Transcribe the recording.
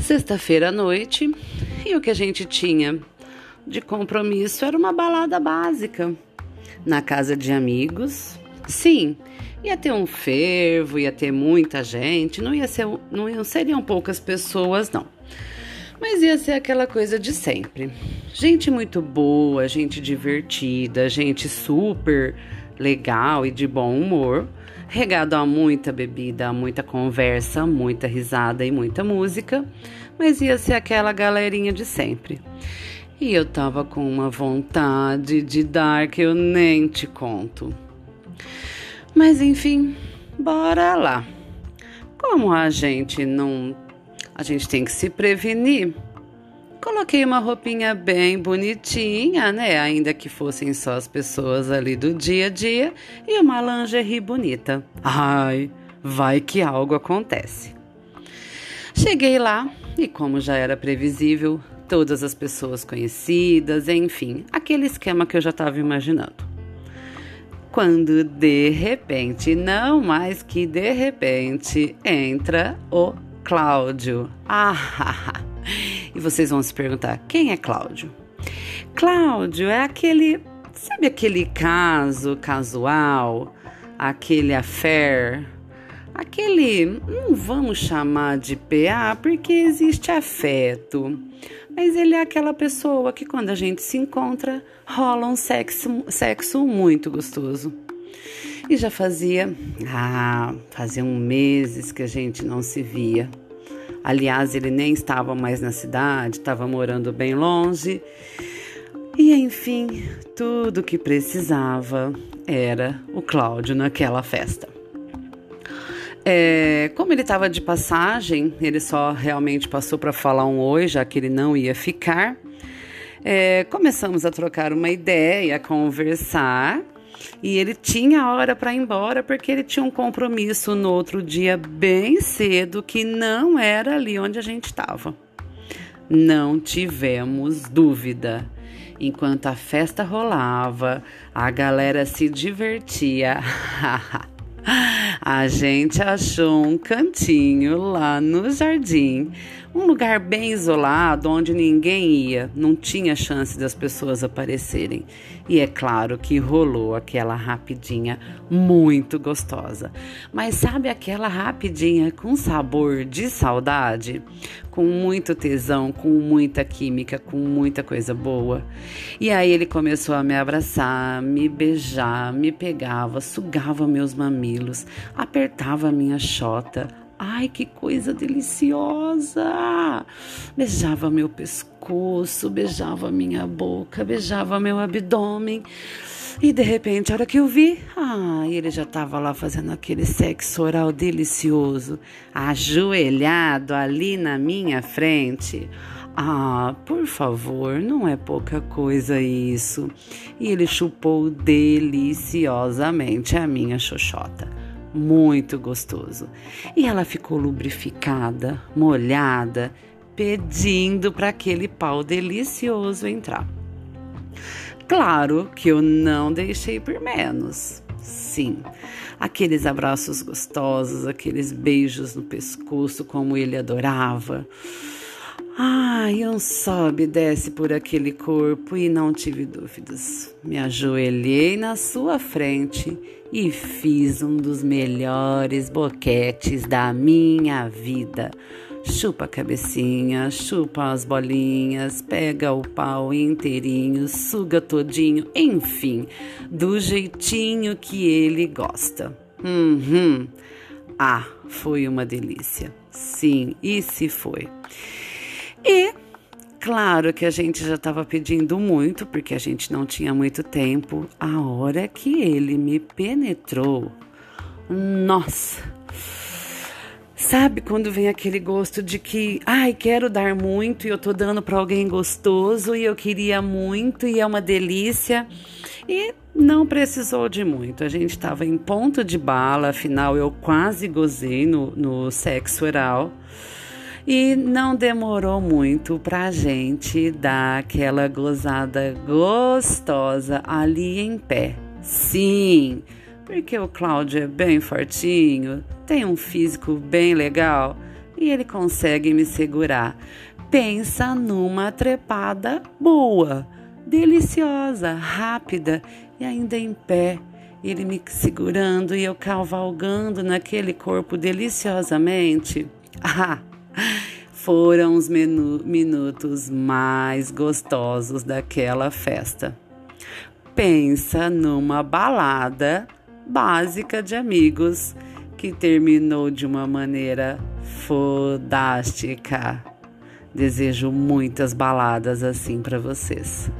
Sexta-feira à noite, e o que a gente tinha de compromisso era uma balada básica na casa de amigos. Sim, ia ter um fervo, ia ter muita gente, não ia ser, não seriam poucas pessoas, não. Mas ia ser aquela coisa de sempre. Gente muito boa, gente divertida, gente super legal e de bom humor, regado a muita bebida, a muita conversa, muita risada e muita música, mas ia ser aquela galerinha de sempre. E eu tava com uma vontade de dar que eu nem te conto. Mas enfim, bora lá. Como a gente não. A gente tem que se prevenir. Coloquei uma roupinha bem bonitinha, né? Ainda que fossem só as pessoas ali do dia a dia, e uma lingerie bonita. Ai, vai que algo acontece. Cheguei lá e, como já era previsível, todas as pessoas conhecidas, enfim, aquele esquema que eu já estava imaginando. Quando de repente, não mais que de repente, entra o Cláudio. Ah, e vocês vão se perguntar: quem é Cláudio? Cláudio é aquele, sabe aquele caso casual, aquele affair, aquele, não vamos chamar de PA porque existe afeto, mas ele é aquela pessoa que quando a gente se encontra rola um sexo, sexo muito gostoso. E já fazia, ah, faziam meses que a gente não se via. Aliás, ele nem estava mais na cidade, estava morando bem longe. E enfim, tudo que precisava era o Cláudio naquela festa. É, como ele estava de passagem, ele só realmente passou para falar um oi, já que ele não ia ficar. É, começamos a trocar uma ideia, a conversar. E ele tinha hora para ir embora porque ele tinha um compromisso no outro dia bem cedo que não era ali onde a gente estava. Não tivemos dúvida. Enquanto a festa rolava, a galera se divertia. a gente achou um cantinho lá no jardim um lugar bem isolado onde ninguém ia, não tinha chance das pessoas aparecerem. E é claro que rolou aquela rapidinha muito gostosa. Mas sabe aquela rapidinha com sabor de saudade? Com muito tesão, com muita química, com muita coisa boa. E aí ele começou a me abraçar, me beijar, me pegava, sugava meus mamilos, apertava minha chota Ai, que coisa deliciosa! Beijava meu pescoço, beijava minha boca, beijava meu abdômen. E de repente, a hora que eu vi, ah, ele já estava lá fazendo aquele sexo oral delicioso, ajoelhado ali na minha frente. Ah, por favor, não é pouca coisa isso. E ele chupou deliciosamente a minha xoxota muito gostoso. E ela ficou lubrificada, molhada, pedindo para aquele pau delicioso entrar. Claro que eu não deixei por menos. Sim, aqueles abraços gostosos, aqueles beijos no pescoço, como ele adorava. Ai, um sobe e desce por aquele corpo e não tive dúvidas. Me ajoelhei na sua frente e fiz um dos melhores boquetes da minha vida. Chupa a cabecinha, chupa as bolinhas, pega o pau inteirinho, suga todinho, enfim, do jeitinho que ele gosta. Uhum. Ah, foi uma delícia. Sim, e se foi. Claro que a gente já estava pedindo muito, porque a gente não tinha muito tempo. A hora que ele me penetrou, nossa! Sabe quando vem aquele gosto de que, ai, quero dar muito e eu tô dando para alguém gostoso e eu queria muito e é uma delícia. E não precisou de muito. A gente estava em ponto de bala, afinal eu quase gozei no, no sexo oral. E não demorou muito pra gente dar aquela gozada gostosa ali em pé. Sim, porque o Cláudio é bem fortinho, tem um físico bem legal e ele consegue me segurar. Pensa numa trepada boa, deliciosa, rápida e ainda em pé. Ele me segurando e eu cavalgando naquele corpo deliciosamente. Ah, foram os minutos mais gostosos daquela festa. Pensa numa balada básica de amigos que terminou de uma maneira fodástica. Desejo muitas baladas assim para vocês.